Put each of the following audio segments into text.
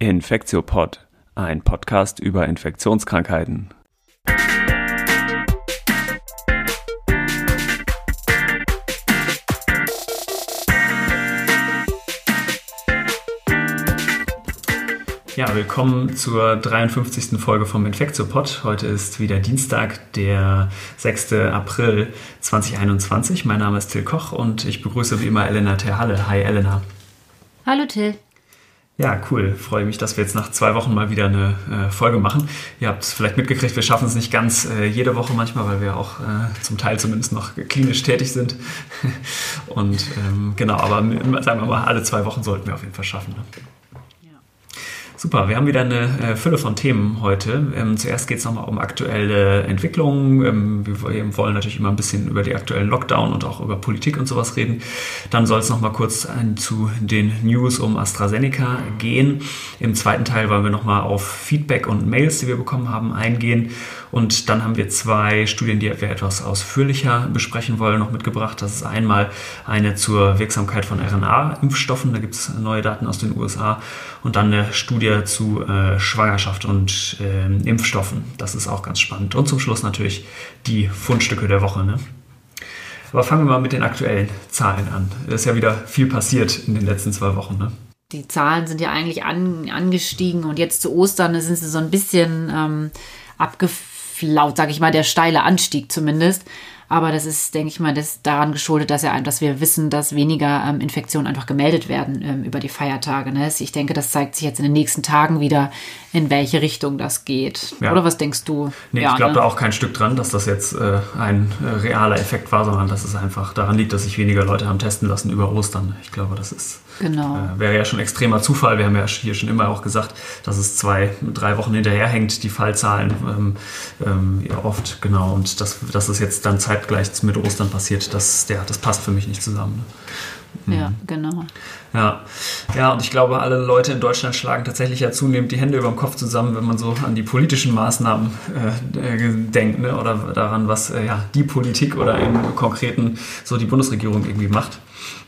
Infektiopod, ein Podcast über Infektionskrankheiten. Ja, willkommen zur 53. Folge vom Infektiopod. Heute ist wieder Dienstag, der 6. April 2021. Mein Name ist Till Koch und ich begrüße wie immer Elena Terhalle. Hi Elena. Hallo Till. Ja, cool. Freue mich, dass wir jetzt nach zwei Wochen mal wieder eine äh, Folge machen. Ihr habt es vielleicht mitgekriegt, wir schaffen es nicht ganz äh, jede Woche manchmal, weil wir auch äh, zum Teil zumindest noch klinisch tätig sind. Und ähm, genau, aber sagen wir mal, alle zwei Wochen sollten wir auf jeden Fall schaffen. Ne? Super, wir haben wieder eine äh, Fülle von Themen heute. Ähm, zuerst geht es nochmal um aktuelle Entwicklungen. Ähm, wir wollen natürlich immer ein bisschen über die aktuellen Lockdown und auch über Politik und sowas reden. Dann soll es nochmal kurz ein, zu den News um AstraZeneca gehen. Im zweiten Teil wollen wir nochmal auf Feedback und Mails, die wir bekommen haben, eingehen. Und dann haben wir zwei Studien, die wir etwas ausführlicher besprechen wollen, noch mitgebracht. Das ist einmal eine zur Wirksamkeit von RNA-Impfstoffen. Da gibt es neue Daten aus den USA. Und dann eine Studie zu äh, Schwangerschaft und äh, Impfstoffen. Das ist auch ganz spannend. Und zum Schluss natürlich die Fundstücke der Woche. Ne? Aber fangen wir mal mit den aktuellen Zahlen an. Es ist ja wieder viel passiert in den letzten zwei Wochen. Ne? Die Zahlen sind ja eigentlich an, angestiegen und jetzt zu Ostern sind sie so ein bisschen ähm, abgefallen flaut, sage ich mal, der steile Anstieg zumindest. Aber das ist, denke ich mal, das daran geschuldet, dass, er, dass wir wissen, dass weniger ähm, Infektionen einfach gemeldet werden ähm, über die Feiertage. Ne? Ich denke, das zeigt sich jetzt in den nächsten Tagen wieder, in welche Richtung das geht. Ja. Oder was denkst du? Nee, ja, ich glaube ne? da auch kein Stück dran, dass das jetzt äh, ein äh, realer Effekt war, sondern dass es einfach daran liegt, dass sich weniger Leute haben testen lassen über Ostern. Ich glaube, das ist Genau. Äh, wäre ja schon extremer Zufall. Wir haben ja hier schon immer auch gesagt, dass es zwei, drei Wochen hinterherhängt, die Fallzahlen ähm, ähm, ja, oft, genau. Und dass, dass es jetzt dann zeitgleich mit Ostern passiert, das, ja, das passt für mich nicht zusammen. Ne? Ja, mhm. genau. Ja. ja, und ich glaube, alle Leute in Deutschland schlagen tatsächlich ja zunehmend die Hände über dem Kopf zusammen, wenn man so an die politischen Maßnahmen äh, äh, denkt ne? oder daran, was äh, ja, die Politik oder im Konkreten so die Bundesregierung irgendwie macht.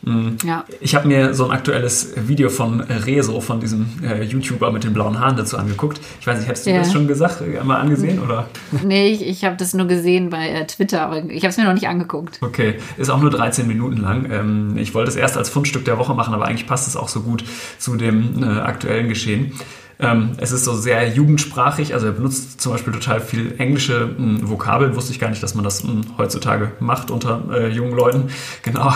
Mhm. Ja. Ich habe mir so ein aktuelles Video von Rezo, von diesem äh, YouTuber mit den blauen Haaren dazu angeguckt. Ich weiß nicht, hättest du ja. das schon gesagt, äh, mal angesehen? Oder? Nee, ich, ich habe das nur gesehen bei äh, Twitter, aber ich habe es mir noch nicht angeguckt. Okay, ist auch nur 13 Minuten lang. Ähm, ich wollte es erst als Fundstück der Woche machen, aber eigentlich passt es auch so gut zu dem äh, aktuellen Geschehen. Ähm, es ist so sehr jugendsprachig, also er benutzt zum Beispiel total viel englische mh, hm, Vokabeln. Wusste ich gar nicht, dass man das mh, hm, heutzutage macht unter äh, jungen Leuten. Genau.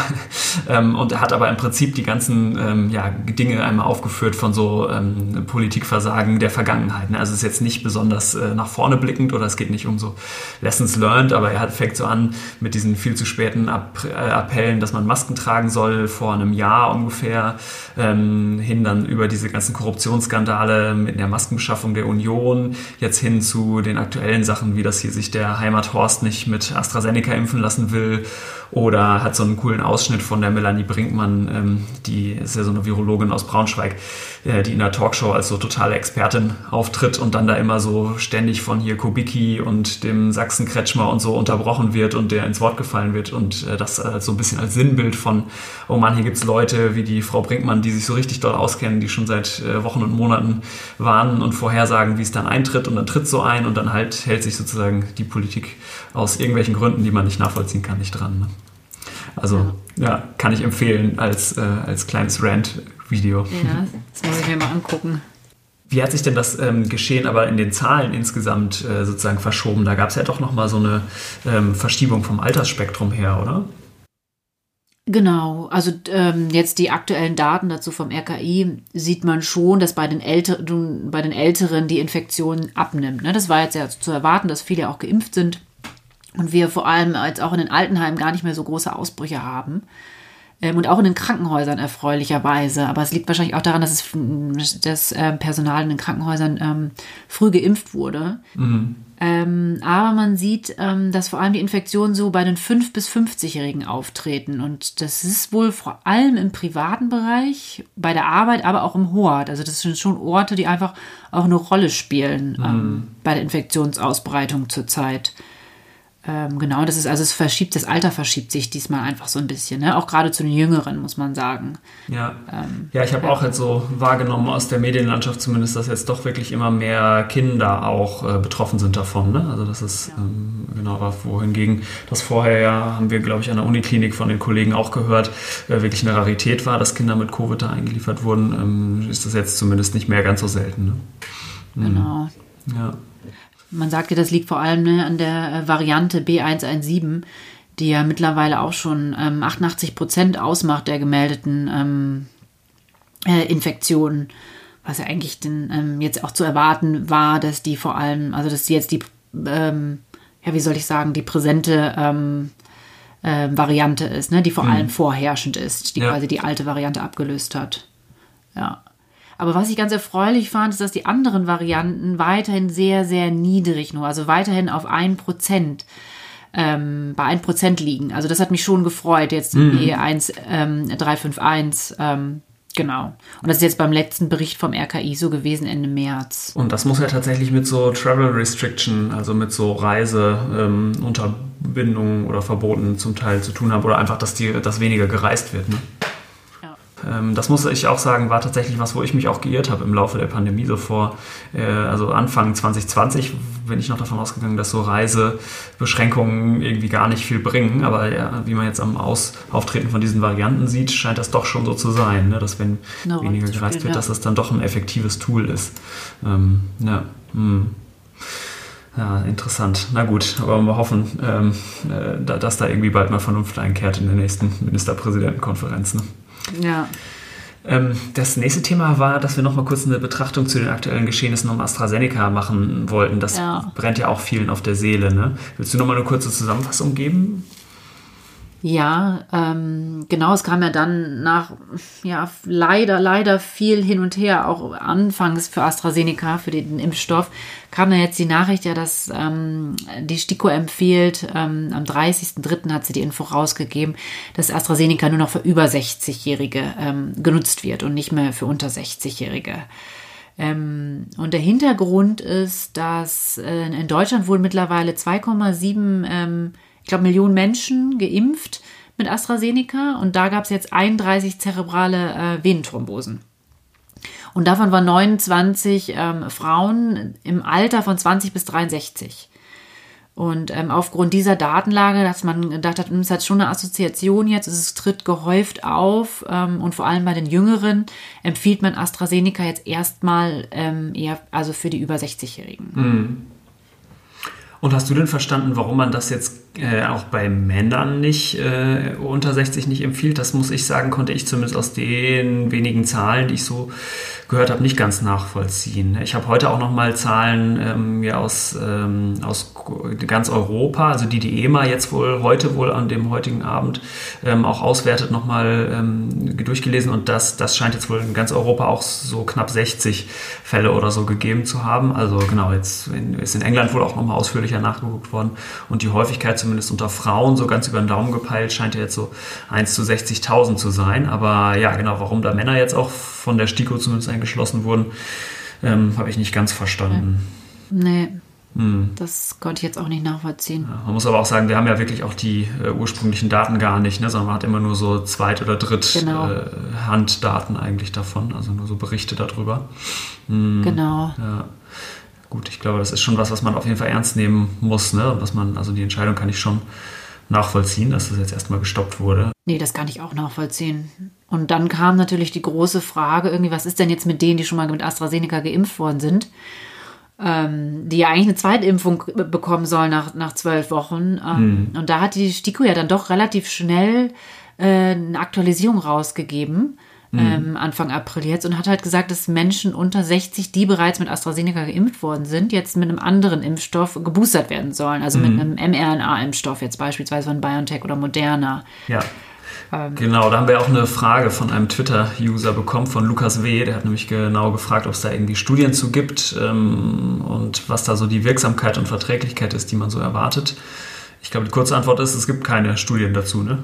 Ähm, und er hat aber im Prinzip die ganzen ähm, ja, Dinge einmal aufgeführt von so ähm, Politikversagen der Vergangenheit. Ne? Also es ist jetzt nicht besonders äh, nach vorne blickend oder es geht nicht um so Lessons learned, aber er hat, fängt so an mit diesen viel zu späten Ab äh, Appellen, dass man Masken tragen soll vor einem Jahr ungefähr, ähm, hin dann über diese ganzen Korruptionsskandale mit der Maskenbeschaffung der Union, jetzt hin zu den aktuellen Sachen, wie das hier sich der Heimathorst nicht mit AstraZeneca impfen lassen will oder hat so einen coolen Ausschnitt von der Melanie Brinkmann, ähm, die ist ja so eine Virologin aus Braunschweig, äh, die in der Talkshow als so totale Expertin auftritt und dann da immer so ständig von hier Kubicki und dem Sachsen-Kretschmer und so unterbrochen wird und der ins Wort gefallen wird und äh, das äh, so ein bisschen als Sinnbild von, oh Mann, hier gibt es Leute wie die Frau Brinkmann, die sich so richtig dort auskennen, die schon seit äh, Wochen und Monaten warnen und vorhersagen, wie es dann eintritt und dann tritt so ein und dann halt hält sich sozusagen die Politik aus irgendwelchen Gründen, die man nicht nachvollziehen kann, nicht dran. Ne? Also ja. kann ich empfehlen als, äh, als kleines Rant-Video. Ja, das muss ich mir mal angucken. Wie hat sich denn das ähm, Geschehen aber in den Zahlen insgesamt äh, sozusagen verschoben? Da gab es ja doch nochmal so eine ähm, Verschiebung vom Altersspektrum her, oder? Genau, also ähm, jetzt die aktuellen Daten dazu vom RKI sieht man schon, dass bei den, Älteren, bei den Älteren die Infektion abnimmt. Ne? Das war jetzt ja zu erwarten, dass viele auch geimpft sind und wir vor allem jetzt auch in den Altenheimen gar nicht mehr so große Ausbrüche haben. Ähm, und auch in den Krankenhäusern erfreulicherweise. Aber es liegt wahrscheinlich auch daran, dass es, das äh, Personal in den Krankenhäusern ähm, früh geimpft wurde. Mhm. Ähm, aber man sieht, ähm, dass vor allem die Infektionen so bei den 5- bis 50-Jährigen auftreten. Und das ist wohl vor allem im privaten Bereich, bei der Arbeit, aber auch im Hort. Also das sind schon Orte, die einfach auch eine Rolle spielen ähm, mhm. bei der Infektionsausbreitung zurzeit. Ähm, genau, das ist also es verschiebt, das Alter verschiebt sich diesmal einfach so ein bisschen, ne? auch gerade zu den Jüngeren, muss man sagen. Ja, ähm, ja ich habe auch jetzt so wahrgenommen aus der Medienlandschaft zumindest, dass jetzt doch wirklich immer mehr Kinder auch äh, betroffen sind davon. Ne? Also das ist ja. ähm, genau war, wohingegen das vorher ja, haben wir glaube ich an der Uniklinik von den Kollegen auch gehört, äh, wirklich eine Rarität war, dass Kinder mit Covid da eingeliefert wurden, ähm, ist das jetzt zumindest nicht mehr ganz so selten. Ne? Mhm. Genau. Ja. Man sagte, das liegt vor allem ne, an der äh, Variante B117, die ja mittlerweile auch schon ähm, 88 Prozent ausmacht der gemeldeten ähm, äh, Infektionen. Was ja eigentlich denn, ähm, jetzt auch zu erwarten war, dass die vor allem, also dass die jetzt die, ähm, ja, wie soll ich sagen, die präsente ähm, äh, Variante ist, ne, die vor mhm. allem vorherrschend ist, die ja. quasi die alte Variante abgelöst hat. Ja. Aber was ich ganz erfreulich fand, ist, dass die anderen Varianten weiterhin sehr, sehr niedrig nur, also weiterhin auf ein Prozent. Ähm, bei 1% liegen. Also das hat mich schon gefreut, jetzt die mhm. E1 ähm, 351. Ähm, genau. Und das ist jetzt beim letzten Bericht vom RKI so gewesen, Ende März. Und das muss ja tatsächlich mit so Travel Restriction, also mit so Reiseunterbindungen ähm, oder Verboten zum Teil zu tun haben oder einfach, dass, die, dass weniger gereist wird. Ne? Ähm, das muss ich auch sagen, war tatsächlich was, wo ich mich auch geirrt habe im Laufe der Pandemie. So vor, äh, also Anfang 2020 bin ich noch davon ausgegangen, dass so Reisebeschränkungen irgendwie gar nicht viel bringen. Aber ja, wie man jetzt am Aus Auftreten von diesen Varianten sieht, scheint das doch schon so zu sein, ne? dass wenn no, weniger gereist wird, ja. dass das dann doch ein effektives Tool ist. Ähm, ja. Hm. Ja, interessant. Na gut, aber wir hoffen, ähm, äh, dass da irgendwie bald mal Vernunft einkehrt in der nächsten Ministerpräsidentenkonferenz. Ne? Ja. Ähm, das nächste Thema war, dass wir noch mal kurz eine Betrachtung zu den aktuellen Geschehnissen um AstraZeneca machen wollten. Das ja. brennt ja auch vielen auf der Seele. Ne? Willst du noch mal eine kurze Zusammenfassung geben? Ja, ähm, genau, es kam ja dann nach, ja, leider, leider viel hin und her, auch anfangs für AstraZeneca, für den Impfstoff, kam dann jetzt die Nachricht ja, dass ähm, die STIKO empfiehlt, ähm, am 30.03. hat sie die Info rausgegeben, dass AstraZeneca nur noch für über 60-Jährige ähm, genutzt wird und nicht mehr für unter 60-Jährige. Ähm, und der Hintergrund ist, dass äh, in Deutschland wurden mittlerweile 2,7 ähm, ich glaube, Millionen Menschen geimpft mit AstraZeneca und da gab es jetzt 31 zerebrale äh, Venenthrombosen. Und davon waren 29 ähm, Frauen im Alter von 20 bis 63. Und ähm, aufgrund dieser Datenlage, dass man gedacht hat, hm, es hat schon eine Assoziation jetzt, es tritt gehäuft auf ähm, und vor allem bei den Jüngeren empfiehlt man AstraZeneca jetzt erstmal ähm, eher also für die über 60-Jährigen. Mhm. Und hast du denn verstanden, warum man das jetzt äh, auch bei Männern nicht äh, unter 60 nicht empfiehlt? Das muss ich sagen, konnte ich zumindest aus den wenigen Zahlen, die ich so gehört habe, nicht ganz nachvollziehen. Ich habe heute auch noch mal Zahlen ähm, ja, aus, ähm, aus ganz Europa, also die die EMA jetzt wohl heute wohl an dem heutigen Abend ähm, auch auswertet, noch mal ähm, durchgelesen und das, das scheint jetzt wohl in ganz Europa auch so knapp 60 Fälle oder so gegeben zu haben. Also genau, jetzt ist in England wohl auch noch mal ausführlicher nachgeguckt worden und die Häufigkeit zumindest unter Frauen so ganz über den Daumen gepeilt scheint ja jetzt so 1 zu 60.000 zu sein. Aber ja, genau, warum da Männer jetzt auch von der STIKO zumindest eingeschlossen wurden, ähm, habe ich nicht ganz verstanden. Nee. Hm. Das konnte ich jetzt auch nicht nachvollziehen. Ja, man muss aber auch sagen, wir haben ja wirklich auch die äh, ursprünglichen Daten gar nicht, ne, sondern man hat immer nur so Zweit- oder Dritt-Handdaten genau. äh, eigentlich davon, also nur so Berichte darüber. Hm. Genau. Ja. Gut, ich glaube, das ist schon was, was man auf jeden Fall ernst nehmen muss, ne? Was man, also die Entscheidung kann ich schon nachvollziehen, dass das jetzt erstmal gestoppt wurde. Nee, das kann ich auch nachvollziehen. Und dann kam natürlich die große Frage, irgendwie, was ist denn jetzt mit denen, die schon mal mit AstraZeneca geimpft worden sind? Ähm, die ja eigentlich eine Zweitimpfung bekommen sollen nach, nach zwölf Wochen. Ähm, hm. Und da hat die STIKO ja dann doch relativ schnell äh, eine Aktualisierung rausgegeben, mhm. ähm, Anfang April jetzt, und hat halt gesagt, dass Menschen unter 60, die bereits mit AstraZeneca geimpft worden sind, jetzt mit einem anderen Impfstoff geboostert werden sollen. Also mhm. mit einem mRNA-Impfstoff, jetzt beispielsweise von BioNTech oder Moderna. Ja. Ähm, genau, da haben wir auch eine Frage von einem Twitter-User bekommen, von Lukas W. Der hat nämlich genau gefragt, ob es da irgendwie Studien zu gibt ähm, und was da so die Wirksamkeit und Verträglichkeit ist, die man so erwartet. Ich glaube, die kurze Antwort ist, es gibt keine Studien dazu, ne?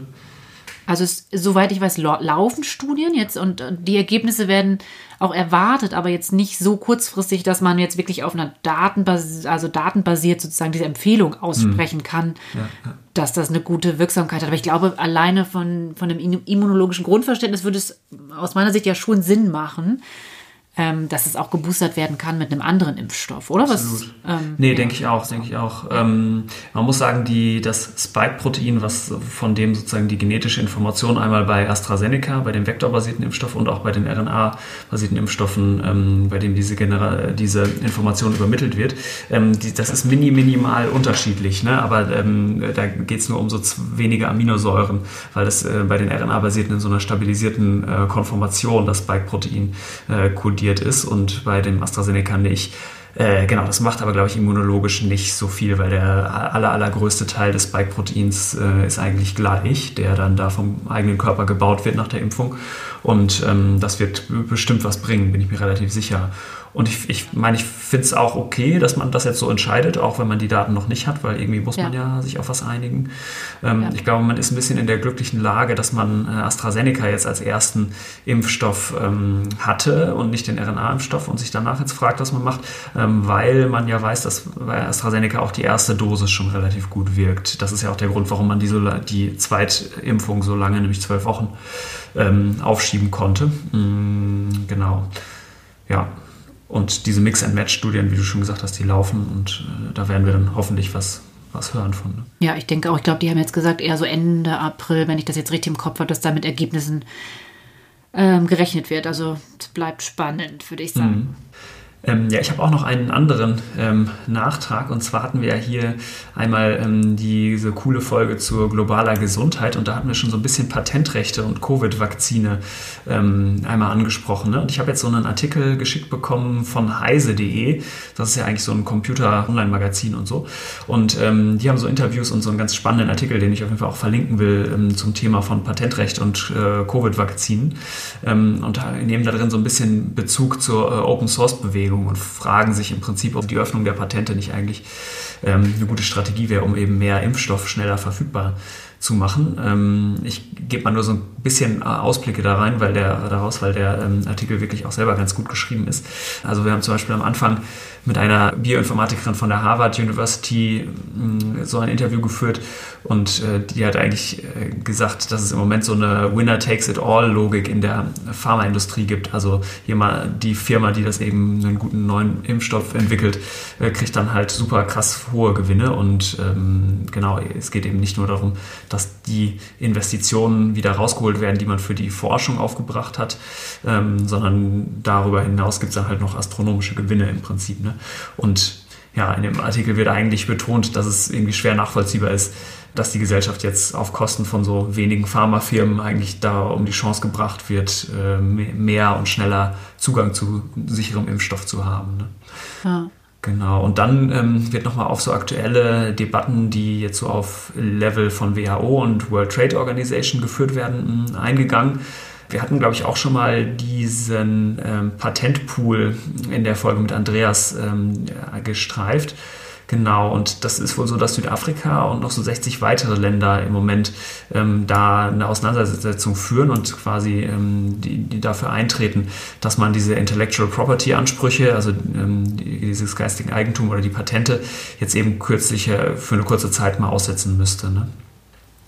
Also es, soweit ich weiß, laufen Studien jetzt und die Ergebnisse werden auch erwartet, aber jetzt nicht so kurzfristig, dass man jetzt wirklich auf einer Datenbas also datenbasiert sozusagen diese Empfehlung aussprechen mhm. kann, ja, ja. dass das eine gute Wirksamkeit hat. Aber ich glaube, alleine von, von dem immunologischen Grundverständnis würde es aus meiner Sicht ja schon Sinn machen, ähm, dass es auch geboostert werden kann mit einem anderen Impfstoff, oder? Absolut. Was, ähm, nee, ja. denke ich auch, denke ich auch. Ähm, man muss sagen, die, das Spike-Protein, was von dem sozusagen die genetische Information einmal bei AstraZeneca, bei dem vektorbasierten Impfstoff und auch bei den RNA-basierten Impfstoffen, ähm, bei dem diese, Genera diese Information übermittelt wird, ähm, die, das ist mini, minimal unterschiedlich, ne? aber ähm, da geht es nur um so wenige Aminosäuren, weil das äh, bei den RNA-basierten in so einer stabilisierten äh, Konformation das Spike-Protein äh, kodiert kodiert ist und bei dem AstraZeneca nicht. Äh, genau, das macht aber, glaube ich, immunologisch nicht so viel, weil der aller, allergrößte Teil des Spike-Proteins äh, ist eigentlich gleich, der dann da vom eigenen Körper gebaut wird nach der Impfung. Und ähm, das wird bestimmt was bringen, bin ich mir relativ sicher. Und ich, ich meine, ich finde es auch okay, dass man das jetzt so entscheidet, auch wenn man die Daten noch nicht hat, weil irgendwie muss ja. man ja sich auf was einigen. Ähm, ja. Ich glaube, man ist ein bisschen in der glücklichen Lage, dass man äh, AstraZeneca jetzt als ersten Impfstoff ähm, hatte und nicht den RNA-Impfstoff und sich danach jetzt fragt, was man macht, ähm, weil man ja weiß, dass bei AstraZeneca auch die erste Dosis schon relativ gut wirkt. Das ist ja auch der Grund, warum man die, so, die Zweitimpfung so lange, nämlich zwölf Wochen, ähm, aufschieben konnte. Mm, genau. Ja, und diese Mix-and-Match-Studien, wie du schon gesagt hast, die laufen und äh, da werden wir dann hoffentlich was, was hören von. Ne? Ja, ich denke auch, ich glaube, die haben jetzt gesagt, eher so Ende April, wenn ich das jetzt richtig im Kopf habe, dass da mit Ergebnissen ähm, gerechnet wird. Also es bleibt spannend, würde ich sagen. Mhm. Ähm, ja, ich habe auch noch einen anderen ähm, Nachtrag. Und zwar hatten wir ja hier einmal ähm, diese coole Folge zur globaler Gesundheit und da hatten wir schon so ein bisschen Patentrechte und Covid-Vakzine ähm, einmal angesprochen. Ne? Und ich habe jetzt so einen Artikel geschickt bekommen von heise.de. Das ist ja eigentlich so ein Computer-Online-Magazin und so. Und ähm, die haben so Interviews und so einen ganz spannenden Artikel, den ich auf jeden Fall auch verlinken will, ähm, zum Thema von Patentrecht und äh, Covid-Vakzinen. und nehmen da drin so ein bisschen Bezug zur äh, Open-Source-Bewegung Bewegung und fragen sich im Prinzip, ob die Öffnung der Patente nicht eigentlich ähm, eine gute Strategie wäre, um eben mehr Impfstoff schneller verfügbar zu machen. Ähm, ich gebe mal nur so ein bisschen äh, Ausblicke da rein, weil der daraus, weil der ähm, Artikel wirklich auch selber ganz gut geschrieben ist. Also wir haben zum Beispiel am Anfang mit einer Bioinformatikerin von der Harvard University mm, so ein Interview geführt und äh, die hat eigentlich äh, gesagt, dass es im Moment so eine Winner-Takes-it-all-Logik in der Pharmaindustrie gibt. Also jemand, die Firma, die das eben einen guten neuen Impfstoff entwickelt, äh, kriegt dann halt super krass hohe Gewinne und ähm, genau, es geht eben nicht nur darum, dass die Investitionen wieder rausgeholt werden, die man für die Forschung aufgebracht hat, ähm, sondern darüber hinaus gibt es dann halt noch astronomische Gewinne im Prinzip. Ne? Und ja, in dem Artikel wird eigentlich betont, dass es irgendwie schwer nachvollziehbar ist, dass die Gesellschaft jetzt auf Kosten von so wenigen Pharmafirmen eigentlich da um die Chance gebracht wird, äh, mehr und schneller Zugang zu sicherem Impfstoff zu haben. Ne? Ja. Genau, und dann ähm, wird nochmal auf so aktuelle Debatten, die jetzt so auf Level von WHO und World Trade Organization geführt werden, eingegangen. Wir hatten, glaube ich, auch schon mal diesen ähm, Patentpool in der Folge mit Andreas ähm, gestreift. Genau, und das ist wohl so, dass Südafrika und noch so 60 weitere Länder im Moment ähm, da eine Auseinandersetzung führen und quasi ähm, die, die, dafür eintreten, dass man diese Intellectual Property Ansprüche, also ähm, dieses geistigen Eigentum oder die Patente, jetzt eben kürzlich äh, für eine kurze Zeit mal aussetzen müsste. Ne?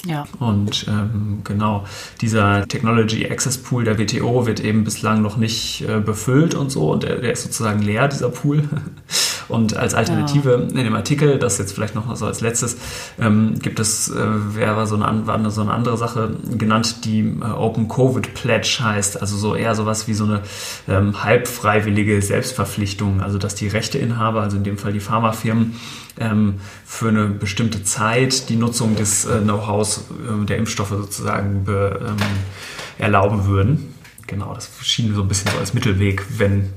Ja. Und ähm, genau, dieser Technology Access Pool der WTO wird eben bislang noch nicht äh, befüllt und so und der, der, ist sozusagen leer, dieser Pool. Und als Alternative ja. in dem Artikel, das jetzt vielleicht noch so als letztes, ähm, gibt es, äh, wäre so eine, war so eine andere Sache genannt, die äh, Open Covid Pledge heißt, also so eher sowas wie so eine ähm, halbfreiwillige Selbstverpflichtung, also dass die Rechteinhaber, also in dem Fall die Pharmafirmen, ähm, für eine bestimmte Zeit die Nutzung des äh, Know-hows äh, der Impfstoffe sozusagen be, ähm, erlauben würden. Genau, das schien so ein bisschen so als Mittelweg, wenn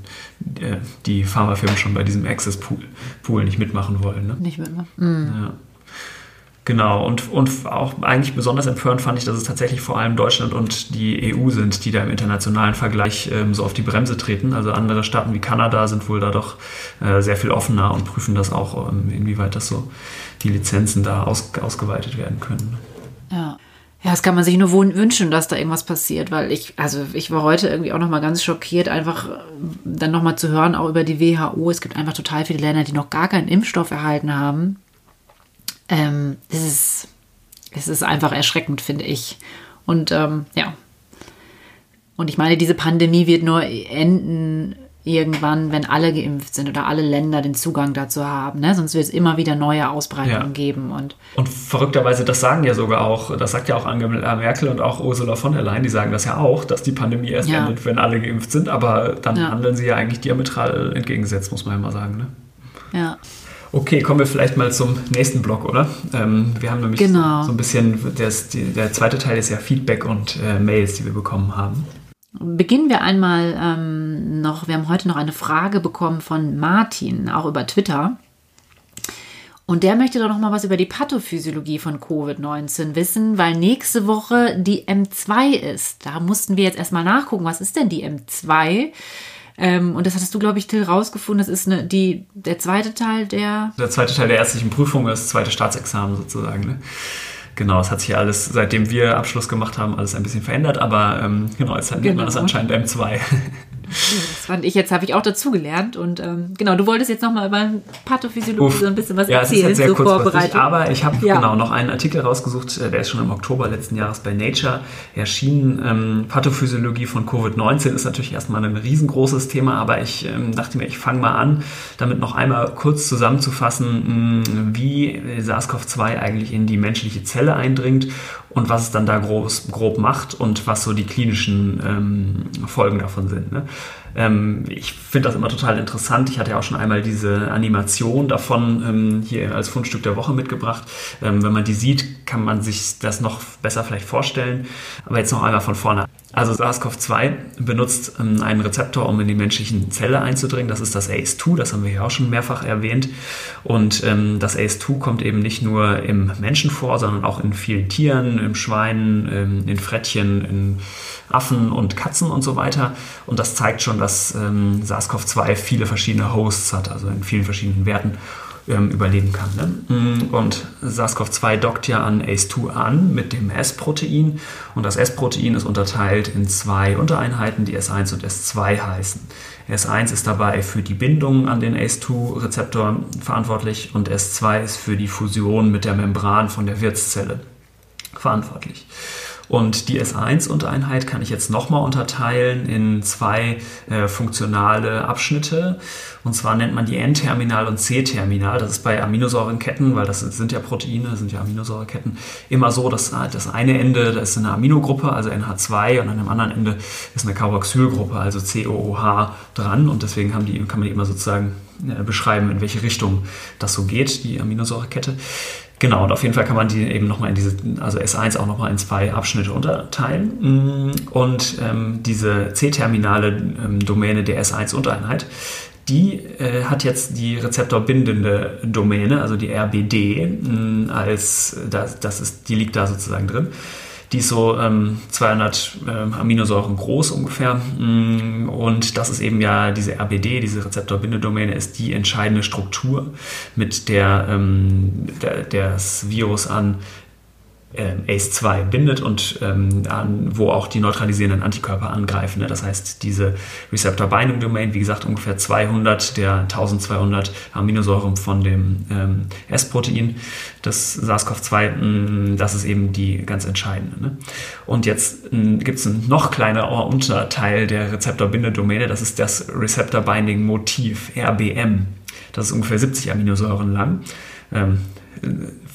äh, die Pharmafirmen schon bei diesem Access Pool, Pool nicht mitmachen wollen. Ne? Nicht mitmachen. Mhm. Ja. Genau, und, und auch eigentlich besonders empörend fand ich, dass es tatsächlich vor allem Deutschland und die EU sind, die da im internationalen Vergleich ähm, so auf die Bremse treten. Also andere Staaten wie Kanada sind wohl da doch äh, sehr viel offener und prüfen das auch, ähm, inwieweit das so die Lizenzen da aus, ausgeweitet werden können. Ja. Ja, das kann man sich nur wünschen, dass da irgendwas passiert, weil ich, also ich war heute irgendwie auch nochmal ganz schockiert, einfach dann nochmal zu hören, auch über die WHO. Es gibt einfach total viele Länder, die noch gar keinen Impfstoff erhalten haben. Ähm, es, ist, es ist einfach erschreckend, finde ich. Und ähm, ja. Und ich meine, diese Pandemie wird nur enden, irgendwann, wenn alle geimpft sind oder alle Länder den Zugang dazu haben. Ne? Sonst wird es immer wieder neue Ausbreitungen ja. geben. Und, und verrückterweise, das sagen ja sogar auch, das sagt ja auch Angela Merkel und auch Ursula von der Leyen, die sagen das ja auch, dass die Pandemie erst ja. endet, wenn alle geimpft sind. Aber dann ja. handeln sie ja eigentlich diametral entgegengesetzt, muss man ja mal sagen. Ne? Ja. Okay, kommen wir vielleicht mal zum nächsten Block, oder? Ähm, wir haben nämlich genau. so, ein bisschen, das, die, der zweite Teil ist ja Feedback und äh, Mails, die wir bekommen haben. Beginnen wir einmal ähm, noch, wir haben heute noch eine Frage bekommen von Martin, auch über Twitter. Und der möchte doch noch mal was über die Pathophysiologie von Covid-19 wissen, weil nächste Woche die M2 ist. Da mussten wir jetzt erstmal nachgucken, was ist denn die M2? Ähm, und das hattest du, glaube ich, Till, rausgefunden. Das ist eine, die, der zweite Teil der. Der zweite Teil der ärztlichen Prüfung, das zweite Staatsexamen sozusagen. Ne? Genau, es hat sich alles, seitdem wir Abschluss gemacht haben, alles ein bisschen verändert, aber ähm, genau, jetzt nennt genau. man das anscheinend M2. Das fand ich jetzt, habe ich auch dazugelernt. Und ähm, genau, du wolltest jetzt nochmal über Pathophysiologie so ein bisschen was ja, erzählen es ist jetzt sehr Vorbereitung. Aber ich habe ja. genau noch einen Artikel rausgesucht, äh, der ist schon im Oktober letzten Jahres bei Nature erschienen. Ähm, Pathophysiologie von Covid-19 ist natürlich erstmal ein riesengroßes Thema, aber ich ähm, dachte mir, ich fange mal an, damit noch einmal kurz zusammenzufassen, mh, wie SARS-CoV-2 eigentlich in die menschliche Zelle eindringt und was es dann da groß, grob macht und was so die klinischen ähm, Folgen davon sind. Ne? Ähm, ich finde das immer total interessant. Ich hatte ja auch schon einmal diese Animation davon ähm, hier als Fundstück der Woche mitgebracht. Ähm, wenn man die sieht, kann man sich das noch besser vielleicht vorstellen. Aber jetzt noch einmal von vorne. Also SARS-CoV-2 benutzt ähm, einen Rezeptor, um in die menschlichen Zelle einzudringen. Das ist das ACE2, das haben wir ja auch schon mehrfach erwähnt. Und ähm, das ACE2 kommt eben nicht nur im Menschen vor, sondern auch in vielen Tieren, im Schwein, ähm, in Frettchen, in Affen und Katzen und so weiter. Und das zeigt schon, dass ähm, SARS-CoV-2 viele verschiedene Hosts hat, also in vielen verschiedenen Werten ähm, überleben kann. Ne? Mm, und SARS-CoV-2 dockt ja an ACE2 an mit dem S-Protein. Und das S-Protein ist unterteilt in zwei Untereinheiten, die S1 und S2 heißen. S1 ist dabei für die Bindung an den ACE2-Rezeptor verantwortlich und S2 ist für die Fusion mit der Membran von der Wirtszelle verantwortlich. Und die S1-Untereinheit kann ich jetzt nochmal unterteilen in zwei äh, funktionale Abschnitte. Und zwar nennt man die N-Terminal und C-Terminal. Das ist bei Aminosäurenketten, weil das sind ja Proteine, sind ja Aminosäureketten, immer so, dass äh, das eine Ende das ist eine Aminogruppe, also NH2, und an dem anderen Ende ist eine Carboxylgruppe, also COOH dran. Und deswegen die, kann man die immer sozusagen äh, beschreiben, in welche Richtung das so geht, die Aminosäurekette. Genau, und auf jeden Fall kann man die eben nochmal in diese, also S1 auch nochmal in zwei Abschnitte unterteilen. Mm, und ähm, diese C-terminale ähm, Domäne der S1-Untereinheit, die äh, hat jetzt die rezeptorbindende Domäne, also die RBD, mh, mm, als das, das ist, die liegt da sozusagen drin. Die ist so ähm, 200 ähm, Aminosäuren groß ungefähr. Mm, und das ist eben ja diese RBD, diese Rezeptorbindedomäne, ist die entscheidende Struktur, mit der, ähm, der das Virus an ACE2 bindet und ähm, an, wo auch die neutralisierenden Antikörper angreifen. Ne? Das heißt, diese Receptor Binding Domain, wie gesagt, ungefähr 200 der 1200 Aminosäuren von dem ähm, S-Protein des SARS-CoV-2, mm, das ist eben die ganz entscheidende. Ne? Und jetzt mm, gibt es einen noch kleineren Unterteil der Rezeptor-Bindedomäne, das ist das Receptor Binding Motiv, RBM. Das ist ungefähr 70 Aminosäuren lang. Ähm,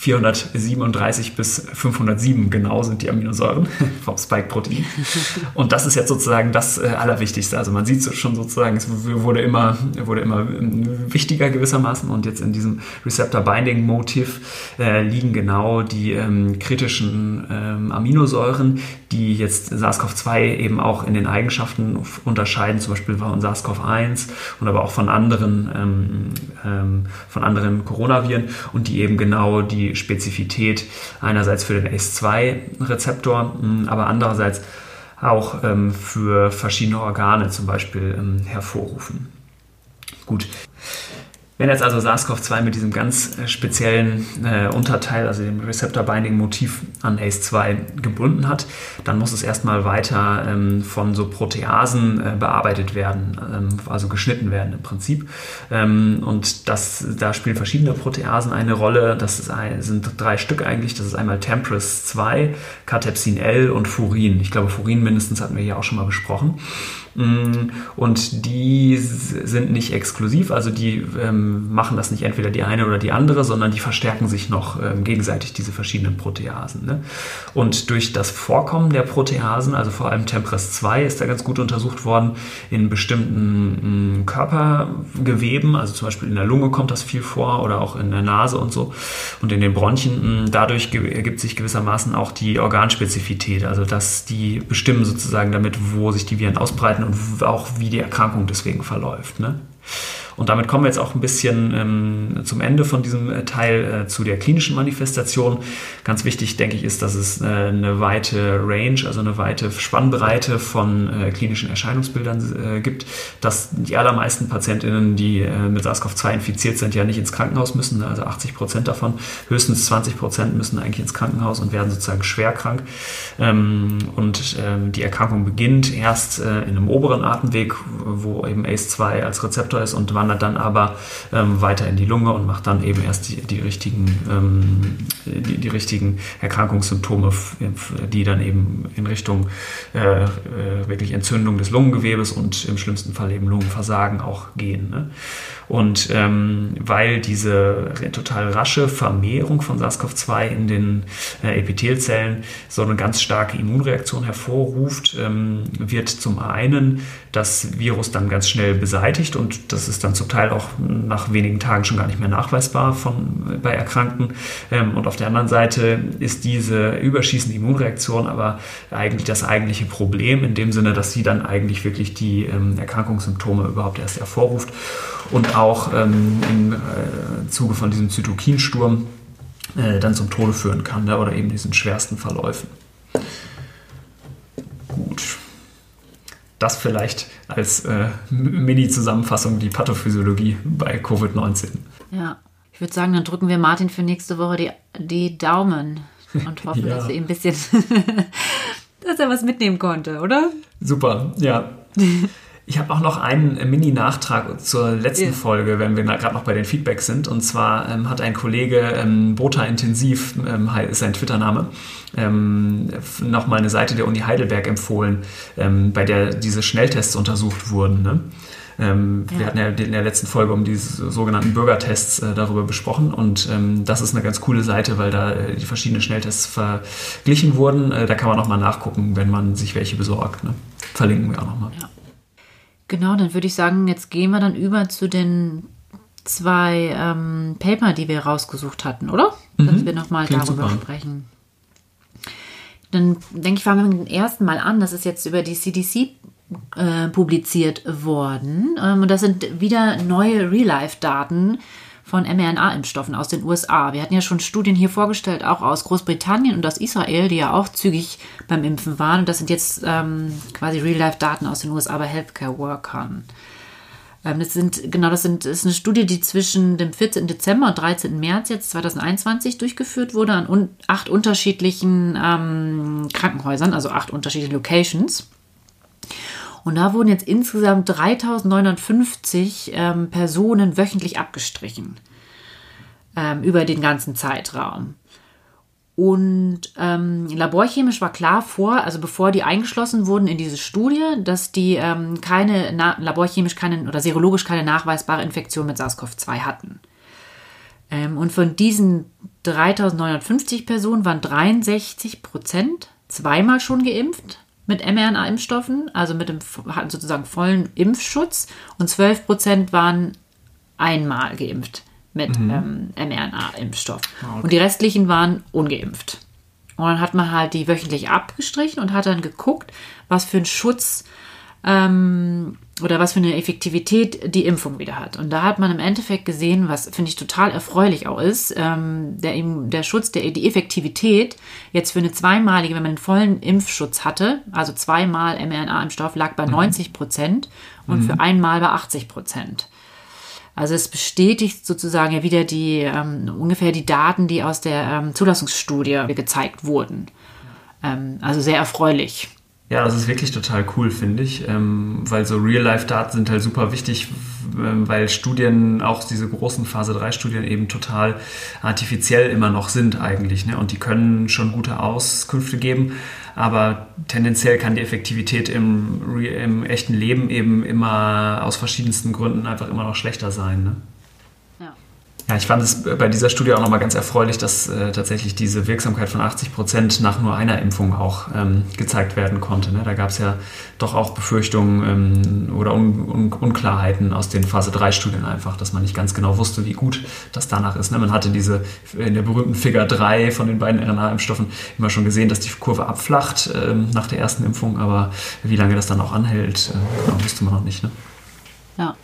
437 bis 507 genau sind die Aminosäuren vom Spike-Protein. Und das ist jetzt sozusagen das äh, Allerwichtigste. Also man sieht schon sozusagen, es wurde immer, wurde immer ähm, wichtiger gewissermaßen und jetzt in diesem Receptor-Binding-Motiv äh, liegen genau die ähm, kritischen ähm, Aminosäuren, die jetzt SARS-CoV-2 eben auch in den Eigenschaften unterscheiden, zum Beispiel von SARS-CoV-1 und aber auch von anderen, ähm, ähm, von anderen Coronaviren und die eben genau die Spezifität einerseits für den ACE2-Rezeptor, hm, aber andererseits auch ähm, für verschiedene Organe zum Beispiel ähm, hervorrufen. Gut. Wenn jetzt also SARS-CoV-2 mit diesem ganz äh, speziellen äh, Unterteil, also dem Receptor-Binding-Motiv an ACE2 gebunden hat, dann muss es erstmal weiter ähm, von so Proteasen äh, bearbeitet werden, ähm, also geschnitten werden im Prinzip. Ähm, und das, da spielen verschiedene Proteasen eine Rolle. Das ein, sind drei Stück eigentlich. Das ist einmal Tempris 2, Catepsin L und Furin. Ich glaube, Furin mindestens hatten wir hier auch schon mal besprochen. Mm, und die sind nicht exklusiv, also die ähm, machen das nicht entweder die eine oder die andere, sondern die verstärken sich noch ähm, gegenseitig, diese verschiedenen Proteasen. Ne? Und durch das Vorkommen der Proteasen, also vor allem Tempres 2, ist da ganz gut untersucht worden in bestimmten mm, Körpergeweben, also zum Beispiel in der Lunge kommt das viel vor oder auch in der Nase und so und in den Bronchien. Mh, mm, dadurch ergibt sich gewissermaßen auch die Organspezifität, also dass die bestimmen sozusagen damit, wo sich die Viren ausbreiten und auch wie die Erkrankung deswegen verläuft. Ne? Und damit kommen wir jetzt auch ein bisschen ähm, zum Ende von diesem äh, Teil äh, zu der klinischen Manifestation. Ganz wichtig, denke ich, ist, dass es äh, eine weite Range, also eine weite Spannbreite von äh, klinischen Erscheinungsbildern äh, gibt, dass die allermeisten Patientinnen, die äh, mit SARS-CoV-2 infiziert sind, ja nicht ins Krankenhaus müssen. Also 80 Prozent davon, höchstens 20 Prozent müssen eigentlich ins Krankenhaus und werden sozusagen schwer krank. Ähm, und ähm, die Erkrankung beginnt erst in einem oberen Atemweg, wo eben ACE2 als Rezeptor ist und wandert dann aber ähm, weiter in die Lunge und macht dann eben erst die, die richtigen, ähm, die, die, richtigen Erkrankungssymptome, die dann eben in Richtung äh, äh, wirklich Entzündung des Lungengewebes und im schlimmsten Fall eben Lungenversagen auch gehen. Ne? Und ähm, weil diese total rasche Vermehrung von SARS-CoV-2 in den äh, Epithelzellen so eine ganz starke Immunreaktion hervorruft, ähm, wird zum einen das Virus dann ganz schnell beseitigt und das ist dann zum Teil auch nach wenigen Tagen schon gar nicht mehr nachweisbar von, bei Erkrankten. Ähm, und auf der anderen Seite ist diese überschießende Immunreaktion aber eigentlich das eigentliche Problem in dem Sinne, dass sie dann eigentlich wirklich die ähm, Erkrankungssymptome überhaupt erst hervorruft und auch ähm, im äh, Zuge von diesem Zytokinsturm äh, dann zum Tode führen kann ne, oder eben diesen schwersten Verläufen. Gut. Das vielleicht als äh, Mini-Zusammenfassung die Pathophysiologie bei Covid-19. Ja, ich würde sagen, dann drücken wir Martin für nächste Woche die, die Daumen und hoffen, ja. dass wir ihm ein bisschen, dass er was mitnehmen konnte, oder? Super, ja. Ich habe auch noch einen äh, Mini-Nachtrag zur letzten yeah. Folge, wenn wir gerade noch bei den Feedbacks sind. Und zwar ähm, hat ein Kollege, ähm, Bota Intensiv ähm, ist sein Twitter-Name, ähm, nochmal eine Seite der Uni Heidelberg empfohlen, ähm, bei der diese Schnelltests untersucht wurden. Ne? Ähm, ja. Wir hatten ja in der letzten Folge um diese sogenannten Bürgertests äh, darüber besprochen und ähm, das ist eine ganz coole Seite, weil da äh, die verschiedenen Schnelltests verglichen wurden. Äh, da kann man nochmal nachgucken, wenn man sich welche besorgt. Ne? Verlinken wir auch nochmal. Ja. Genau, dann würde ich sagen, jetzt gehen wir dann über zu den zwei ähm, Paper, die wir rausgesucht hatten, oder? Mhm. Dass wir nochmal darüber super. sprechen. Dann denke ich, fangen wir mit dem ersten Mal an. Das ist jetzt über die CDC äh, publiziert worden. Ähm, und das sind wieder neue Real-Life-Daten von mRNA-Impfstoffen aus den USA. Wir hatten ja schon Studien hier vorgestellt, auch aus Großbritannien und aus Israel, die ja auch zügig beim Impfen waren. Und das sind jetzt ähm, quasi Real-Life-Daten aus den USA bei Healthcare-Workern. Ähm, das sind, genau, das, sind, das ist eine Studie, die zwischen dem 14. Dezember und 13. März jetzt 2021 durchgeführt wurde an un acht unterschiedlichen ähm, Krankenhäusern, also acht unterschiedliche Locations. Und da wurden jetzt insgesamt 3950 ähm, Personen wöchentlich abgestrichen ähm, über den ganzen Zeitraum. Und ähm, laborchemisch war klar vor, also bevor die eingeschlossen wurden in diese Studie, dass die ähm, keine laborchemisch keine oder serologisch keine nachweisbare Infektion mit SARS-CoV-2 hatten. Ähm, und von diesen 3950 Personen waren 63 Prozent zweimal schon geimpft mit mRNA-Impfstoffen, also mit dem hatten sozusagen vollen Impfschutz und 12 Prozent waren einmal geimpft mit mhm. ähm, mRNA-Impfstoff. Ah, okay. Und die restlichen waren ungeimpft. Und dann hat man halt die wöchentlich abgestrichen und hat dann geguckt, was für einen Schutz ähm, oder was für eine Effektivität die Impfung wieder hat. Und da hat man im Endeffekt gesehen, was finde ich total erfreulich auch ist, ähm, der, der Schutz, der, die Effektivität jetzt für eine zweimalige, wenn man einen vollen Impfschutz hatte, also zweimal mRNA-Impfstoff, lag bei mhm. 90 Prozent und mhm. für einmal bei 80 Prozent. Also es bestätigt sozusagen ja wieder die ähm, ungefähr die Daten, die aus der ähm, Zulassungsstudie gezeigt wurden. Ähm, also sehr erfreulich. Ja, das ist wirklich total cool, finde ich, ähm, weil so Real-Life-Daten sind halt super wichtig, ähm, weil Studien, auch diese großen Phase-3-Studien eben total artifiziell immer noch sind eigentlich. Ne? Und die können schon gute Auskünfte geben, aber tendenziell kann die Effektivität im, im echten Leben eben immer aus verschiedensten Gründen einfach immer noch schlechter sein. Ne? Ja, ich fand es bei dieser Studie auch nochmal ganz erfreulich, dass äh, tatsächlich diese Wirksamkeit von 80 Prozent nach nur einer Impfung auch ähm, gezeigt werden konnte. Ne? Da gab es ja doch auch Befürchtungen ähm, oder Un Un Unklarheiten aus den Phase 3 Studien einfach, dass man nicht ganz genau wusste, wie gut das danach ist. Ne? Man hatte diese in der berühmten Figure 3 von den beiden RNA-Impfstoffen immer schon gesehen, dass die Kurve abflacht ähm, nach der ersten Impfung, aber wie lange das dann auch anhält, äh, genau, wusste man noch nicht. Ne? Ja.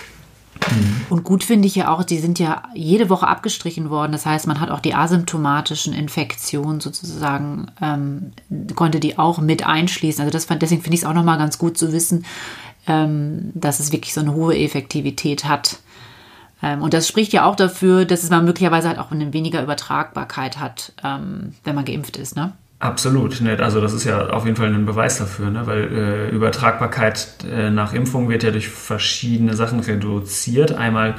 Mhm. Und gut finde ich ja auch, die sind ja jede Woche abgestrichen worden. Das heißt, man hat auch die asymptomatischen Infektionen sozusagen, ähm, konnte die auch mit einschließen. Also das deswegen finde ich es auch nochmal ganz gut zu wissen, ähm, dass es wirklich so eine hohe Effektivität hat. Ähm, und das spricht ja auch dafür, dass es man möglicherweise halt auch eine weniger Übertragbarkeit hat, ähm, wenn man geimpft ist, ne? Absolut, ne? also das ist ja auf jeden Fall ein Beweis dafür, ne? weil äh, Übertragbarkeit äh, nach Impfung wird ja durch verschiedene Sachen reduziert. Einmal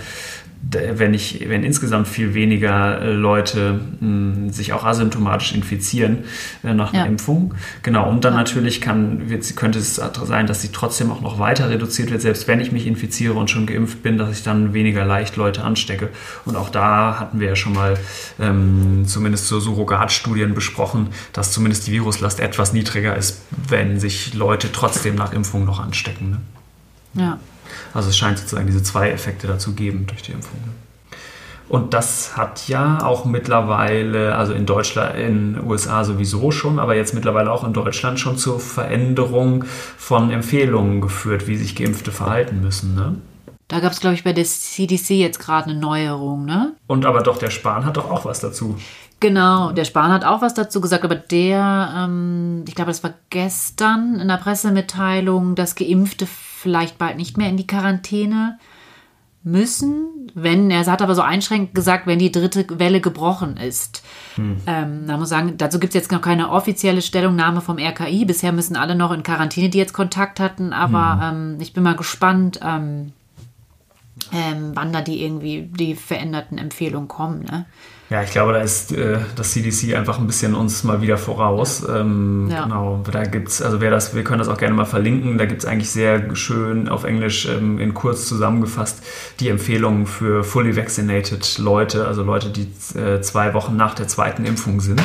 wenn ich, wenn insgesamt viel weniger äh, Leute mh, sich auch asymptomatisch infizieren äh, nach einer ja. Impfung. Genau, und dann ja. natürlich kann, wird, könnte es sein, dass sie trotzdem auch noch weiter reduziert wird, selbst wenn ich mich infiziere und schon geimpft bin, dass ich dann weniger leicht Leute anstecke. Und auch da hatten wir ja schon mal ähm, zumindest so Surrogatstudien besprochen, dass zumindest die Viruslast etwas niedriger ist, wenn sich Leute trotzdem nach Impfung noch anstecken. Ne? Ja. Also es scheint sozusagen diese zwei Effekte dazu geben durch die Impfung. Und das hat ja auch mittlerweile, also in Deutschland, in den USA sowieso schon, aber jetzt mittlerweile auch in Deutschland schon zur Veränderung von Empfehlungen geführt, wie sich Geimpfte verhalten müssen. Ne? Da gab es, glaube ich, bei der CDC jetzt gerade eine Neuerung, ne? Und aber doch, der Spahn hat doch auch was dazu. Genau, der Spahn hat auch was dazu gesagt, aber der, ähm, ich glaube, das war gestern in der Pressemitteilung, dass Geimpfte vielleicht bald nicht mehr in die Quarantäne müssen, wenn, er hat aber so einschränkend gesagt, wenn die dritte Welle gebrochen ist. Hm. Ähm, da muss sagen, dazu gibt es jetzt noch keine offizielle Stellungnahme vom RKI. Bisher müssen alle noch in Quarantäne, die jetzt Kontakt hatten, aber hm. ähm, ich bin mal gespannt, ähm, ähm wann da die irgendwie die veränderten Empfehlungen kommen. Ne? Ja, ich glaube, da ist äh, das CDC einfach ein bisschen uns mal wieder voraus. Ähm, ja. Genau, da gibt's, also wer das, wir können das auch gerne mal verlinken. Da gibt es eigentlich sehr schön auf Englisch ähm, in kurz zusammengefasst die Empfehlungen für fully vaccinated Leute, also Leute, die äh, zwei Wochen nach der zweiten Impfung sind.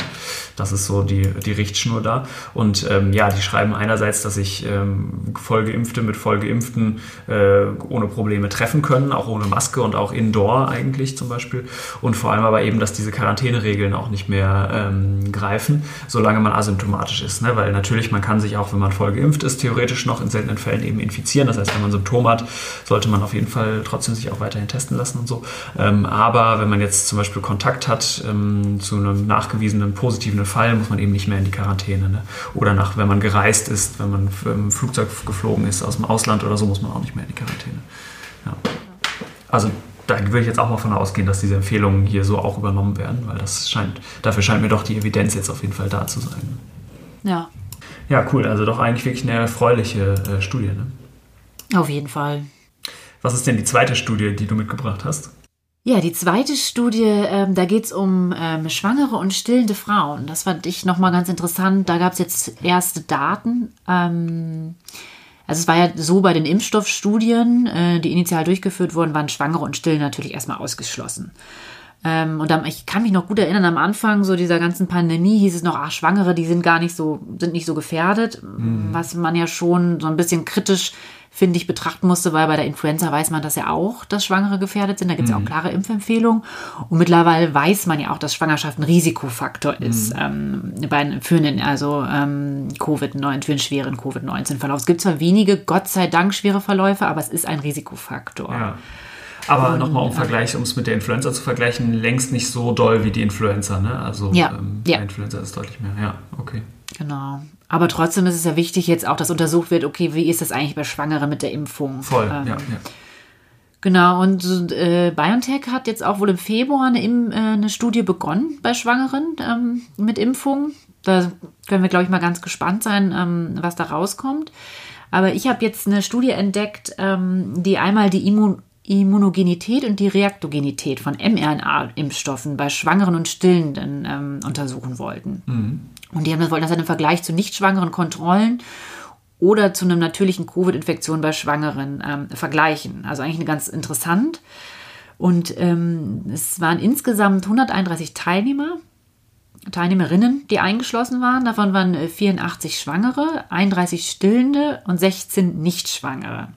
Das ist so die, die Richtschnur da. Und ähm, ja, die schreiben einerseits, dass sich ähm, Vollgeimpfte mit Vollgeimpften äh, ohne Probleme treffen können, auch ohne Maske und auch indoor eigentlich zum Beispiel. Und vor allem aber eben, dass dass diese Quarantäneregeln auch nicht mehr ähm, greifen, solange man asymptomatisch ist. Ne? Weil natürlich, man kann sich auch, wenn man voll geimpft ist, theoretisch noch in seltenen Fällen eben infizieren. Das heißt, wenn man Symptome hat, sollte man auf jeden Fall trotzdem sich auch weiterhin testen lassen und so. Ähm, aber wenn man jetzt zum Beispiel Kontakt hat ähm, zu einem nachgewiesenen positiven Fall, muss man eben nicht mehr in die Quarantäne. Ne? Oder nach, wenn man gereist ist, wenn man im Flugzeug geflogen ist aus dem Ausland oder so, muss man auch nicht mehr in die Quarantäne. Ja. Also da würde ich jetzt auch mal von ausgehen, dass diese Empfehlungen hier so auch übernommen werden, weil das scheint, dafür scheint mir doch die Evidenz jetzt auf jeden Fall da zu sein. Ja. Ja, cool. Also doch eigentlich wirklich eine erfreuliche äh, Studie. Ne? Auf jeden Fall. Was ist denn die zweite Studie, die du mitgebracht hast? Ja, die zweite Studie, ähm, da geht es um ähm, schwangere und stillende Frauen. Das fand ich nochmal ganz interessant. Da gab es jetzt erste Daten. Ähm, also es war ja so bei den Impfstoffstudien, äh, die initial durchgeführt wurden, waren Schwangere und Stillen natürlich erstmal ausgeschlossen. Ähm, und dann, ich kann mich noch gut erinnern, am Anfang so dieser ganzen Pandemie hieß es noch, ach, Schwangere, die sind gar nicht so, sind nicht so gefährdet, mhm. was man ja schon so ein bisschen kritisch finde ich, betrachten musste, weil bei der Influenza weiß man das ja auch, dass Schwangere gefährdet sind. Da gibt es mhm. ja auch klare Impfempfehlungen. Und mittlerweile weiß man ja auch, dass Schwangerschaft ein Risikofaktor mhm. ist ähm, bei, für einen, also ähm, Covid-19, für einen schweren Covid-19-Verlauf. Es gibt zwar wenige, Gott sei Dank, schwere Verläufe, aber es ist ein Risikofaktor. Ja. Aber nochmal um Vergleich, um es mit der Influenza zu vergleichen, längst nicht so doll wie die Influenza, ne? Also ja, ähm, ja. Influenza ist deutlich mehr, ja, okay. Genau. Aber trotzdem ist es ja wichtig jetzt auch, dass untersucht wird, okay, wie ist das eigentlich bei Schwangeren mit der Impfung? Voll, ähm, ja, ja. Genau, und äh, BioNTech hat jetzt auch wohl im Februar eine, äh, eine Studie begonnen bei Schwangeren ähm, mit Impfungen. Da können wir, glaube ich, mal ganz gespannt sein, ähm, was da rauskommt. Aber ich habe jetzt eine Studie entdeckt, ähm, die einmal die Immun Immunogenität und die Reaktogenität von mRNA-Impfstoffen bei Schwangeren und Stillenden ähm, untersuchen wollten. Mhm. Und die haben das, wollten das dann im Vergleich zu nicht schwangeren Kontrollen oder zu einer natürlichen Covid-Infektion bei Schwangeren ähm, vergleichen. Also eigentlich eine ganz interessant. Und ähm, es waren insgesamt 131 Teilnehmer, Teilnehmerinnen, die eingeschlossen waren. Davon waren 84 äh, Schwangere, 31 Stillende und 16 Nichtschwangere.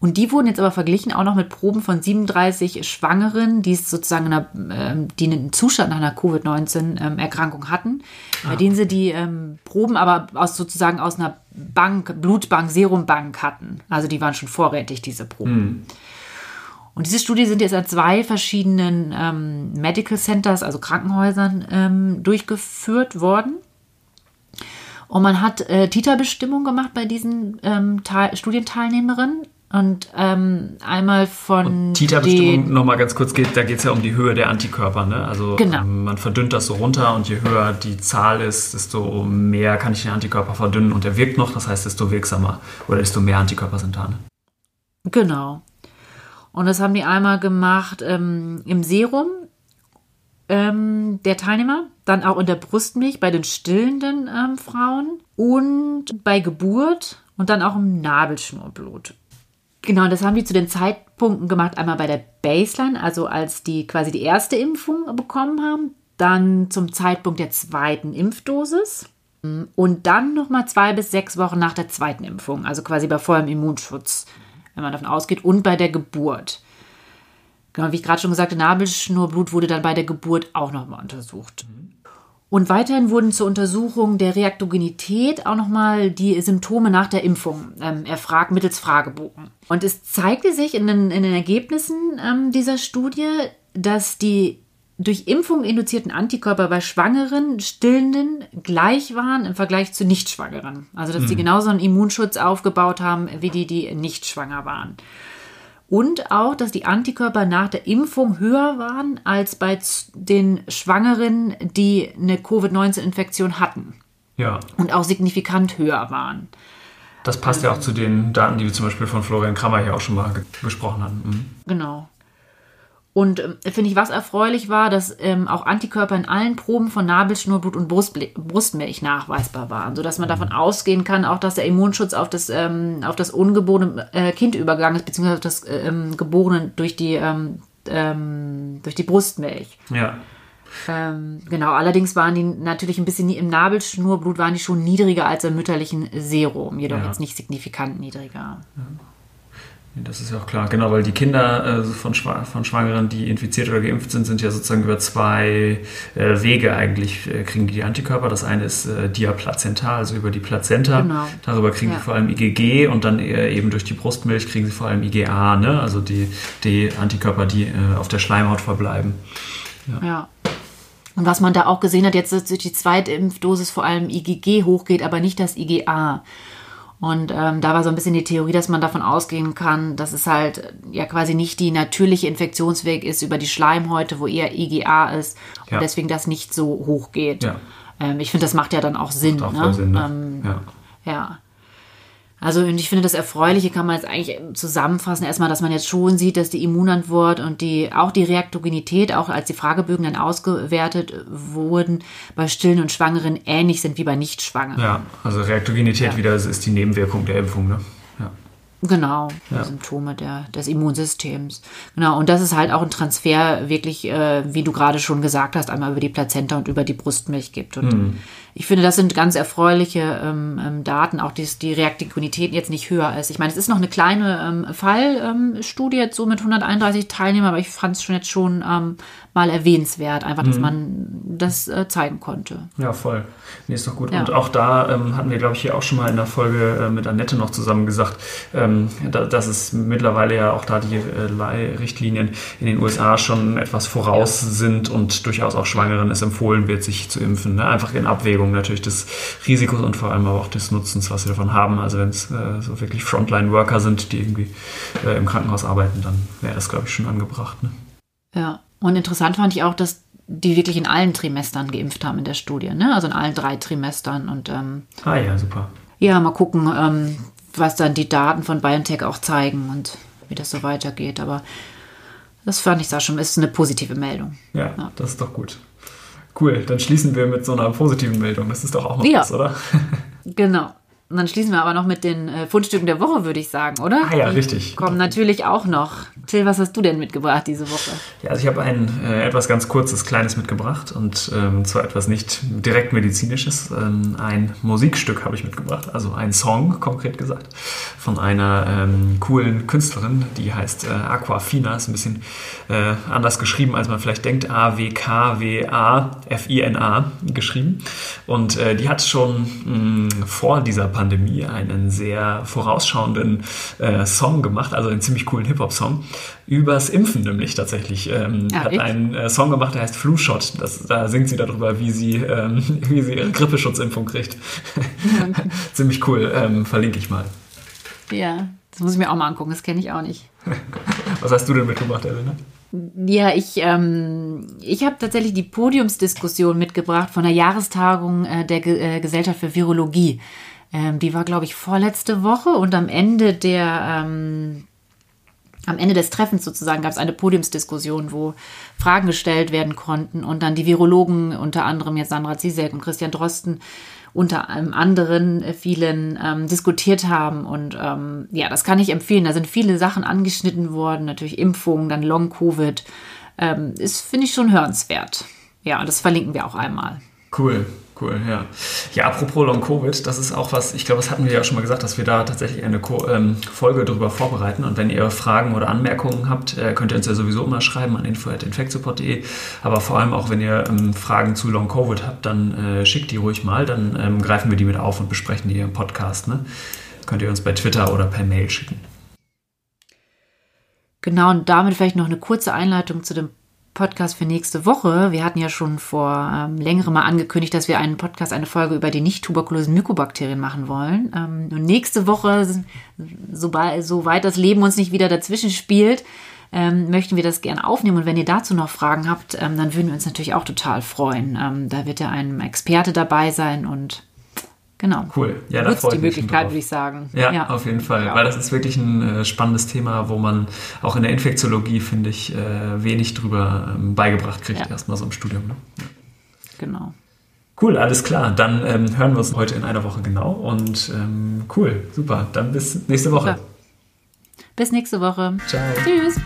Und die wurden jetzt aber verglichen auch noch mit Proben von 37 Schwangeren, die sozusagen einer, äh, die einen Zustand nach einer Covid-19-Erkrankung ähm, hatten, ah. bei denen sie die ähm, Proben aber aus sozusagen aus einer Bank, Blutbank, Serumbank hatten. Also die waren schon vorrätig, diese Proben. Hm. Und diese Studie sind jetzt an zwei verschiedenen ähm, Medical Centers, also Krankenhäusern, ähm, durchgeführt worden. Und man hat äh, Titerbestimmung gemacht bei diesen ähm, Studienteilnehmerinnen und ähm, einmal von. Titerbestimmung nochmal ganz kurz geht, da geht es ja um die Höhe der Antikörper. Ne? Also genau. ähm, man verdünnt das so runter und je höher die Zahl ist, desto mehr kann ich den Antikörper verdünnen und er wirkt noch, das heißt, desto wirksamer oder desto mehr Antikörper sind da. Ne? Genau. Und das haben die einmal gemacht ähm, im Serum ähm, der Teilnehmer, dann auch in der Brustmilch bei den stillenden ähm, Frauen und bei Geburt und dann auch im Nabelschnurblut. Genau, das haben die zu den Zeitpunkten gemacht, einmal bei der Baseline, also als die quasi die erste Impfung bekommen haben, dann zum Zeitpunkt der zweiten Impfdosis und dann nochmal zwei bis sechs Wochen nach der zweiten Impfung, also quasi bei vollem Immunschutz, wenn man davon ausgeht, und bei der Geburt. Genau, wie ich gerade schon gesagt habe, Nabelschnurblut wurde dann bei der Geburt auch nochmal untersucht. Und weiterhin wurden zur Untersuchung der Reaktogenität auch nochmal die Symptome nach der Impfung ähm, erfragt mittels Fragebogen. Und es zeigte sich in den, in den Ergebnissen ähm, dieser Studie, dass die durch Impfung induzierten Antikörper bei Schwangeren, Stillenden gleich waren im Vergleich zu Nichtschwangeren. Also dass mhm. sie genauso einen Immunschutz aufgebaut haben wie die, die nicht schwanger waren und auch, dass die Antikörper nach der Impfung höher waren als bei den Schwangeren, die eine Covid-19-Infektion hatten. Ja. Und auch signifikant höher waren. Das passt ja auch zu den Daten, die wir zum Beispiel von Florian Krammer hier auch schon mal besprochen haben. Mhm. Genau. Und äh, finde ich, was erfreulich war, dass ähm, auch Antikörper in allen Proben von Nabelschnurblut und Brustble Brustmilch nachweisbar waren, sodass man davon ausgehen kann, auch dass der Immunschutz auf das, ähm, auf das ungeborene äh, Kind übergegangen ist, beziehungsweise auf das äh, ähm, Geborene durch die, ähm, ähm, durch die Brustmilch. Ja. Ähm, genau, allerdings waren die natürlich ein bisschen im Nabelschnurblut waren die schon niedriger als im mütterlichen Serum, jedoch ja. jetzt nicht signifikant niedriger. Ja. Das ist ja auch klar, genau, weil die Kinder äh, von, Schwa von Schwangeren, die infiziert oder geimpft sind, sind ja sozusagen über zwei äh, Wege eigentlich, äh, kriegen die, die Antikörper. Das eine ist äh, diaplazental, also über die Plazenta. Genau. Darüber kriegen ja. sie vor allem IgG und dann äh, eben durch die Brustmilch kriegen sie vor allem IgA, ne? also die, die Antikörper, die äh, auf der Schleimhaut verbleiben. Ja. ja. Und was man da auch gesehen hat, jetzt durch die zweite Impfdosis vor allem IgG hochgeht, aber nicht das IgA. Und ähm, da war so ein bisschen die Theorie, dass man davon ausgehen kann, dass es halt ja quasi nicht die natürliche Infektionsweg ist über die Schleimhäute, wo eher IgA ist und ja. deswegen das nicht so hoch geht. Ja. Ähm, ich finde, das macht ja dann auch Sinn. Macht auch ne? Sinn ne? Ähm, ja. ja. Also und ich finde, das Erfreuliche kann man jetzt eigentlich zusammenfassen. Erstmal, dass man jetzt schon sieht, dass die Immunantwort und die auch die Reaktogenität, auch als die Fragebögen dann ausgewertet wurden, bei Stillen und Schwangeren ähnlich sind wie bei Nichtschwangeren. Ja, also Reaktogenität ja. wieder ist die Nebenwirkung der Impfung, ne? Ja. Genau, ja. Symptome der, des Immunsystems. Genau, und das ist halt auch ein Transfer wirklich, äh, wie du gerade schon gesagt hast, einmal über die Plazenta und über die Brustmilch gibt. Und mhm ich finde, das sind ganz erfreuliche ähm, ähm Daten, auch dass die Reaktivität jetzt nicht höher ist. Ich meine, es ist noch eine kleine ähm, Fallstudie jetzt so mit 131 Teilnehmern, aber ich fand es schon jetzt schon ähm, mal erwähnenswert, einfach, dass mhm. man das äh, zeigen konnte. Ja, voll. Nee, ist doch gut. Ja. Und auch da ähm, hatten wir, glaube ich, hier auch schon mal in der Folge äh, mit Annette noch zusammen gesagt, ähm, da, dass es mittlerweile ja auch da die äh, Richtlinien in den USA schon etwas voraus sind und durchaus auch Schwangeren es empfohlen wird, sich zu impfen. Ne? Einfach in Abwägung Abwägung natürlich des Risikos und vor allem aber auch des Nutzens, was sie davon haben. Also wenn es äh, so wirklich Frontline-Worker sind, die irgendwie äh, im Krankenhaus arbeiten, dann wäre das, glaube ich, schon angebracht. Ne? Ja, und interessant fand ich auch, dass die wirklich in allen Trimestern geimpft haben in der Studie, ne? also in allen drei Trimestern. Und, ähm, ah ja, super. Ja, mal gucken, ähm, was dann die Daten von BioNTech auch zeigen und wie das so weitergeht. Aber das fand ich da schon, ist eine positive Meldung. Ja, ja, das ist doch gut. Cool, dann schließen wir mit so einer positiven Meldung. Das ist doch auch noch ja. was, oder? genau. Und dann schließen wir aber noch mit den äh, Fundstücken der Woche, würde ich sagen, oder? Ah ja, Die richtig. Kommen natürlich auch noch. Till, was hast du denn mitgebracht diese Woche? Ja, also ich habe ein äh, etwas ganz kurzes, kleines mitgebracht und ähm, zwar etwas nicht direkt medizinisches. Ähm, ein Musikstück habe ich mitgebracht, also ein Song, konkret gesagt, von einer ähm, coolen Künstlerin, die heißt äh, Aquafina. Ist ein bisschen äh, anders geschrieben, als man vielleicht denkt. A-W-K-W-A-F-I-N-A geschrieben. Und äh, die hat schon mh, mm, vor dieser Pandemie Pandemie einen sehr vorausschauenden äh, Song gemacht, also einen ziemlich coolen Hip-Hop-Song, übers Impfen nämlich tatsächlich. Ähm, ja, hat ich? einen äh, Song gemacht, der heißt Flu Shot. Das, da singt sie darüber, wie sie, ähm, wie sie ihre Grippeschutzimpfung kriegt. Ziemlich cool, ähm, verlinke ich mal. Ja, das muss ich mir auch mal angucken, das kenne ich auch nicht. Was hast du denn mitgebracht, Elena? Ja, ich, ähm, ich habe tatsächlich die Podiumsdiskussion mitgebracht von der Jahrestagung äh, der Ge äh, Gesellschaft für Virologie. Ähm, die war, glaube ich, vorletzte Woche und am Ende der ähm, am Ende des Treffens sozusagen gab es eine Podiumsdiskussion, wo Fragen gestellt werden konnten und dann die Virologen, unter anderem jetzt Sandra Zizek und Christian Drosten, unter anderen vielen ähm, diskutiert haben. Und ähm, ja, das kann ich empfehlen. Da sind viele Sachen angeschnitten worden, natürlich Impfungen, dann Long-Covid. Ähm, ist, finde ich, schon hörenswert. Ja, das verlinken wir auch einmal. Cool. Cool, ja. Ja, apropos Long Covid, das ist auch was, ich glaube, das hatten wir ja schon mal gesagt, dass wir da tatsächlich eine Co ähm, Folge darüber vorbereiten. Und wenn ihr Fragen oder Anmerkungen habt, äh, könnt ihr uns ja sowieso immer schreiben an info.infektsupport.de. Aber vor allem auch, wenn ihr ähm, Fragen zu Long Covid habt, dann äh, schickt die ruhig mal, dann ähm, greifen wir die mit auf und besprechen die im Podcast. Ne? Könnt ihr uns bei Twitter oder per Mail schicken. Genau, und damit vielleicht noch eine kurze Einleitung zu dem Podcast für nächste Woche. Wir hatten ja schon vor ähm, längerem mal angekündigt, dass wir einen Podcast, eine Folge über die nicht tuberkulösen Mykobakterien machen wollen. Ähm, und nächste Woche, sobald, soweit das Leben uns nicht wieder dazwischen spielt, ähm, möchten wir das gerne aufnehmen. Und wenn ihr dazu noch Fragen habt, ähm, dann würden wir uns natürlich auch total freuen. Ähm, da wird ja ein Experte dabei sein und Genau. Cool. Ja, da freue die Möglichkeit, würde ich sagen. Ja, ja, auf jeden Fall. Ja. Weil das ist wirklich ein äh, spannendes Thema, wo man auch in der Infektiologie, finde ich, äh, wenig drüber ähm, beigebracht kriegt, ja. erstmal so im Studium. Ne? Genau. Cool, alles klar. Dann ähm, hören wir uns heute in einer Woche genau. Und ähm, cool, super. Dann bis nächste Woche. Super. Bis nächste Woche. Ciao. Tschüss.